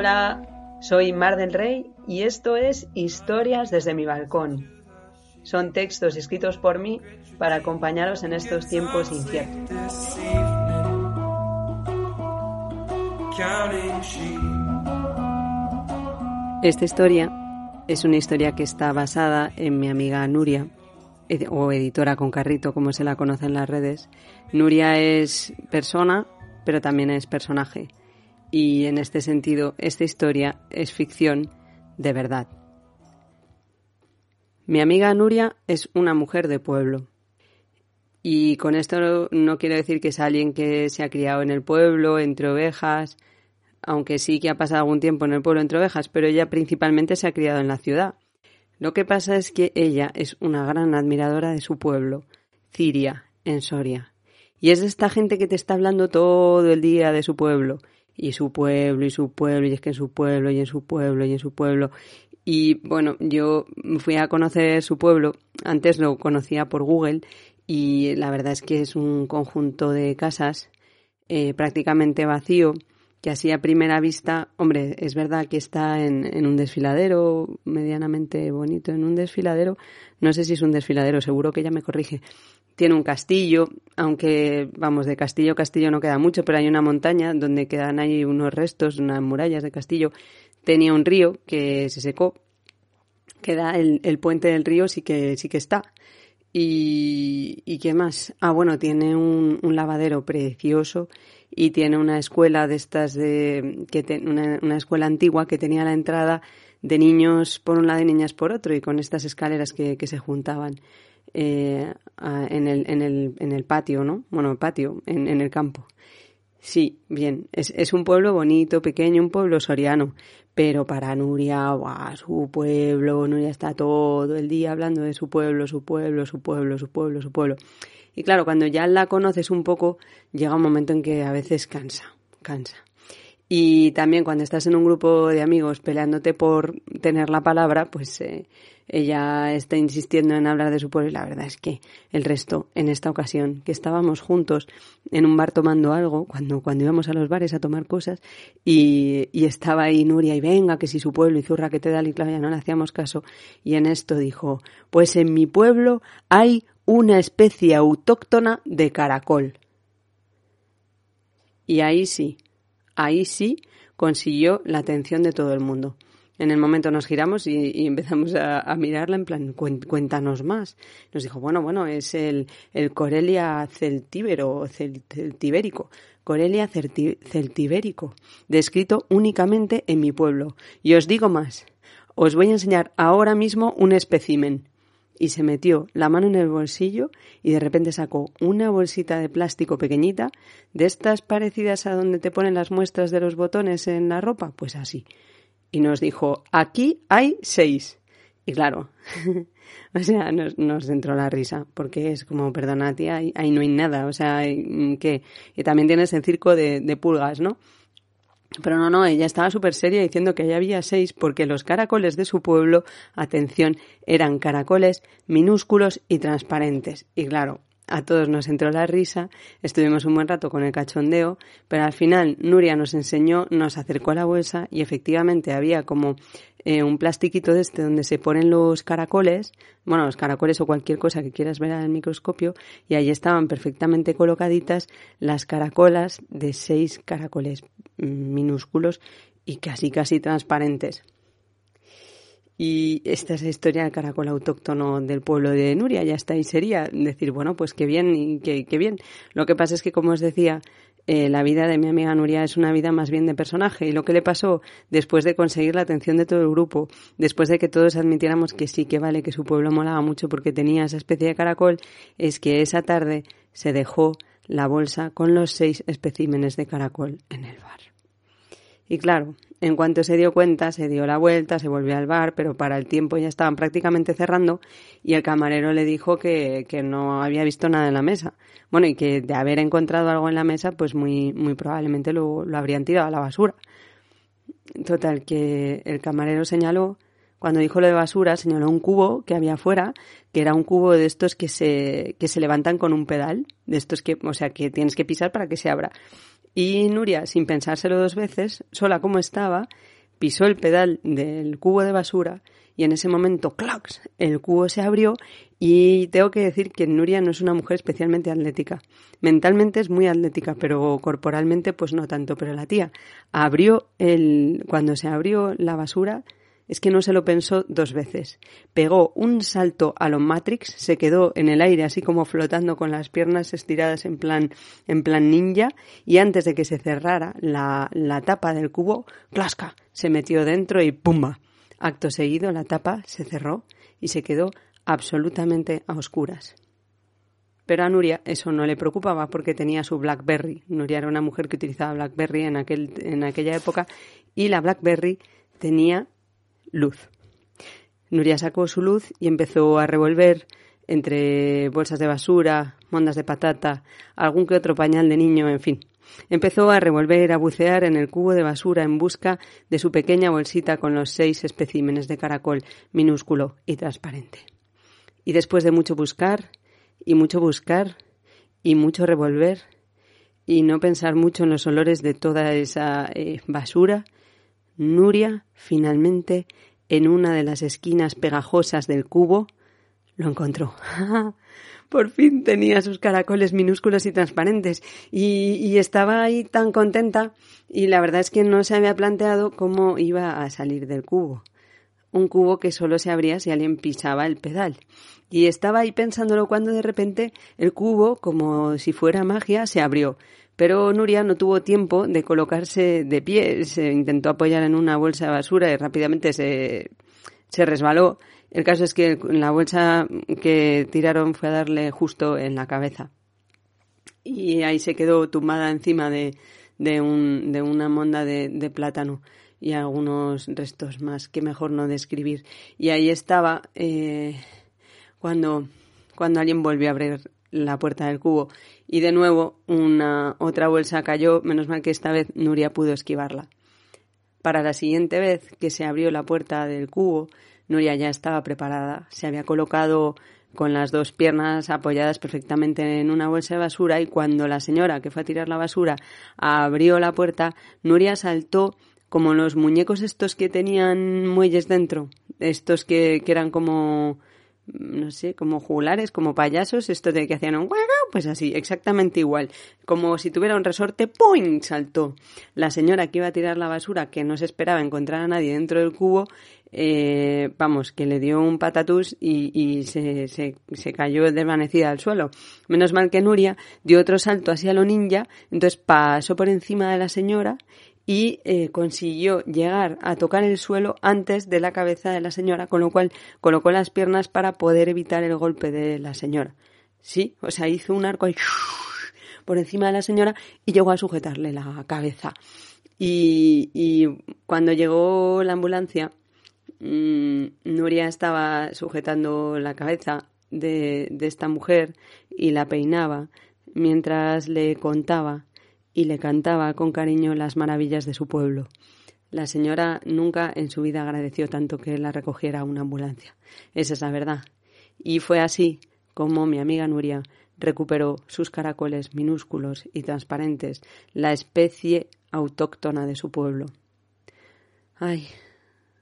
Hola, soy Mar del Rey y esto es Historias desde mi balcón. Son textos escritos por mí para acompañaros en estos tiempos inciertos. Esta historia es una historia que está basada en mi amiga Nuria, o editora con carrito, como se la conoce en las redes. Nuria es persona, pero también es personaje. Y en este sentido, esta historia es ficción de verdad. Mi amiga Nuria es una mujer de pueblo. Y con esto no, quiero decir que es alguien que se ha criado en el pueblo, entre ovejas, aunque sí que ha pasado algún tiempo en el pueblo entre ovejas, pero ella principalmente se ha criado en la ciudad. Lo que pasa es que ella es una gran admiradora de su pueblo, Ciria, en Soria. Y es de esta gente que te está hablando todo el día de su pueblo y su pueblo y su pueblo y es que en su pueblo y en su pueblo y en su pueblo. Y bueno, yo fui a conocer su pueblo, antes lo conocía por Google y la verdad es que es un conjunto de casas eh, prácticamente vacío que así a primera vista, hombre, es verdad que está en, en, un desfiladero medianamente bonito, en un desfiladero, no sé si es un desfiladero, seguro que ella me corrige, tiene un castillo, aunque, vamos, de castillo a castillo no queda mucho, pero hay una montaña donde quedan ahí unos restos, unas murallas de castillo. Tenía un río que se secó, queda el, el puente del río sí que, sí que está. Y, qué más? Ah, bueno, tiene un, un lavadero precioso y tiene una escuela de estas de que una, una, escuela antigua que tenía la entrada de niños por un lado y niñas por otro y con estas escaleras que, que se juntaban eh, en, el, en, el, en el patio, ¿no? Bueno, patio, en, en el campo. Sí, bien, es, es, un pueblo bonito, pequeño, un pueblo soriano, pero para Nuria, ¡buah! su pueblo, Nuria está todo el día hablando de su pueblo, su pueblo, su pueblo, su pueblo, su pueblo. Y claro, cuando ya la conoces un poco, llega un momento en que a veces cansa, cansa. Y también cuando estás en un grupo de amigos peleándote por tener la palabra, pues eh, ella está insistiendo en hablar de su pueblo y la verdad es que el resto, en esta ocasión, que estábamos juntos en un bar tomando algo, cuando, cuando íbamos a los bares a tomar cosas, y, estaba ahí Nuria y venga, que si su pueblo y zurra que te da y claro, ya no le hacíamos caso, y en esto dijo, pues en mi pueblo hay una especie autóctona de caracol. Y ahí sí, ahí sí consiguió la atención de todo el mundo. En el momento nos giramos y, empezamos a, mirarla en plan, cuéntanos más. Nos dijo, bueno, bueno, es el, el Corelia celtíbero, cel, celtibérico. Corelia celti, celtibérico, descrito únicamente en mi pueblo. Y os digo más, os voy a enseñar ahora mismo un espécimen y se metió la mano en el bolsillo y de repente sacó una bolsita de plástico pequeñita, de estas parecidas a donde te ponen las muestras de los botones en la ropa, pues así. Y nos dijo, aquí hay seis. Y claro, o sea, nos, nos, entró la risa, porque es como, perdona, tía, ahí, no hay nada, o sea, ¿qué? Y también tienes el circo de pulgas, ¿no? Pero no, no, ella estaba súper seria diciendo que ya había seis porque los caracoles de su pueblo, atención, eran caracoles minúsculos y transparentes. Y claro, a todos nos entró la risa, estuvimos un buen rato con el cachondeo, pero al final Nuria nos enseñó, nos acercó a la bolsa y efectivamente había como eh, un plastiquito de este donde se ponen los caracoles, bueno, los caracoles o cualquier cosa que quieras ver al microscopio, y ahí estaban perfectamente colocaditas las caracolas de seis caracoles minúsculos y casi casi transparentes. Y esta es la historia del caracol autóctono del pueblo de Nuria, ya está, y sería decir, bueno, pues qué bien, y qué, qué bien. Lo que pasa es que, como os decía, eh, la vida de mi amiga Nuria es una vida más bien de personaje. Y lo que le pasó después de conseguir la atención de todo el grupo, después de que todos admitiéramos que sí, que vale, que su pueblo molaba mucho porque tenía esa especie de caracol, es que esa tarde se dejó la bolsa con los seis especímenes de caracol en el bar. Y claro, En cuanto se dio cuenta, se dio la vuelta, se volvió al bar, pero para el tiempo ya estaban prácticamente cerrando y el camarero le dijo que, que no había visto nada en la mesa. Bueno, y que de haber encontrado algo en la mesa, pues muy, muy probablemente lo, lo habrían tirado a la basura. Total, que el camarero señaló, cuando dijo lo de basura, señaló un cubo que había afuera, que era un cubo de estos que se, que se levantan con un pedal, de estos que, o sea, que tienes que pisar para que se abra. Y Nuria, sin pensárselo dos veces, sola como estaba, pisó el pedal del cubo de basura y en ese momento, ¡clax!, el cubo se abrió y tengo que decir que Nuria no es una mujer especialmente atlética. Mentalmente es muy atlética, pero corporalmente pues no tanto. Pero la tía abrió el, cuando se abrió la basura, es que no se lo pensó dos veces. Pegó un salto a lo Matrix, se quedó en el aire así como flotando con las piernas estiradas en plan, en plan ninja y antes de que se cerrara la, la tapa del cubo, clasca, se metió dentro y ¡pumba! Acto seguido la tapa se cerró y se quedó absolutamente a oscuras. Pero a Nuria eso no le preocupaba porque tenía su Blackberry. Nuria era una mujer que utilizaba Blackberry en, aquel, en aquella época y la Blackberry tenía luz. Nuria sacó su luz y empezó a revolver entre bolsas de basura, mondas de patata, algún que otro pañal de niño, en fin. Empezó a revolver, a bucear en el cubo de basura en busca de su pequeña bolsita con los seis especímenes de caracol minúsculo y transparente. Y después de mucho buscar, y mucho buscar, y mucho revolver, y no pensar mucho en los olores de toda esa eh, basura, Nuria, finalmente, en una de las esquinas pegajosas del cubo, lo encontró. Por fin tenía sus caracoles minúsculos y transparentes y, y, estaba ahí tan contenta y la verdad es que no se había planteado cómo iba a salir del cubo. Un cubo que solo se abría si alguien pisaba el pedal. Y estaba ahí pensándolo cuando de repente el cubo, como si fuera magia, se abrió pero Nuria no tuvo tiempo de colocarse de pie, se intentó apoyar en una bolsa de basura y rápidamente se, se resbaló. El caso es que la bolsa que tiraron fue a darle justo en la cabeza. Y ahí se quedó tumbada encima de, de, un, de una monda de, plátano y algunos restos más que mejor no describir. Y ahí estaba eh, cuando, cuando alguien volvió a abrir la puerta del cubo. Y de nuevo una otra bolsa cayó, menos mal que esta vez Nuria pudo esquivarla. Para la siguiente vez que se abrió la puerta del cubo, Nuria ya estaba preparada, se había colocado con las dos piernas apoyadas perfectamente en una bolsa de basura y cuando la señora que fue a tirar la basura abrió la puerta, Nuria saltó como los muñecos estos que tenían muelles dentro, estos que, que eran como no sé, como jugulares, como payasos, esto de que hacían un pues así, exactamente igual. Como si tuviera un resorte, ¡poing! saltó. La señora que iba a tirar la basura, que no se esperaba encontrar a nadie dentro del cubo, eh, vamos, que le dio un patatús y, se, se, cayó desvanecida al suelo. Menos mal que Nuria dio otro salto hacia lo ninja, entonces pasó por encima de la señora y eh, consiguió llegar a tocar el suelo antes de la cabeza de la señora, con lo cual colocó las piernas para poder evitar el golpe de la señora. Sí, o sea, hizo un arco por encima de la señora y llegó a sujetarle la cabeza. Y, cuando llegó la ambulancia, mmm, Nuria estaba sujetando la cabeza de esta mujer y la peinaba mientras le contaba y le cantaba con cariño las maravillas de su pueblo. La señora nunca en su vida agradeció tanto que la recogiera una ambulancia. Esa es la verdad. Y fue así como mi amiga Nuria recuperó sus caracoles minúsculos y transparentes, la especie autóctona de su pueblo. Ay,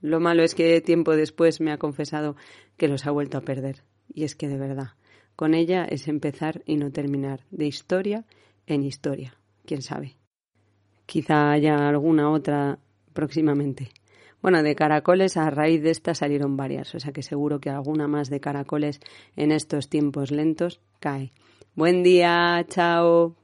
lo malo es que tiempo después me ha confesado que los ha vuelto a perder. Y es que de verdad, con ella es empezar y no terminar, de historia en historia quién sabe. Quizá haya alguna otra próximamente. Bueno, de caracoles a raíz de esta salieron varias, o sea que seguro que alguna más de caracoles en estos tiempos lentos cae. Buen día, chao.